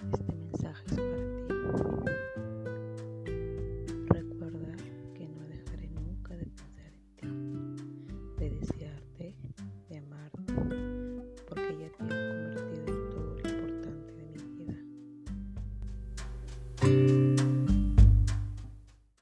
Este mensaje es para ti. Recuerda que no dejaré nunca de pensar en ti, de desearte, de amarte, porque ya te has convertido en todo lo importante de mi vida.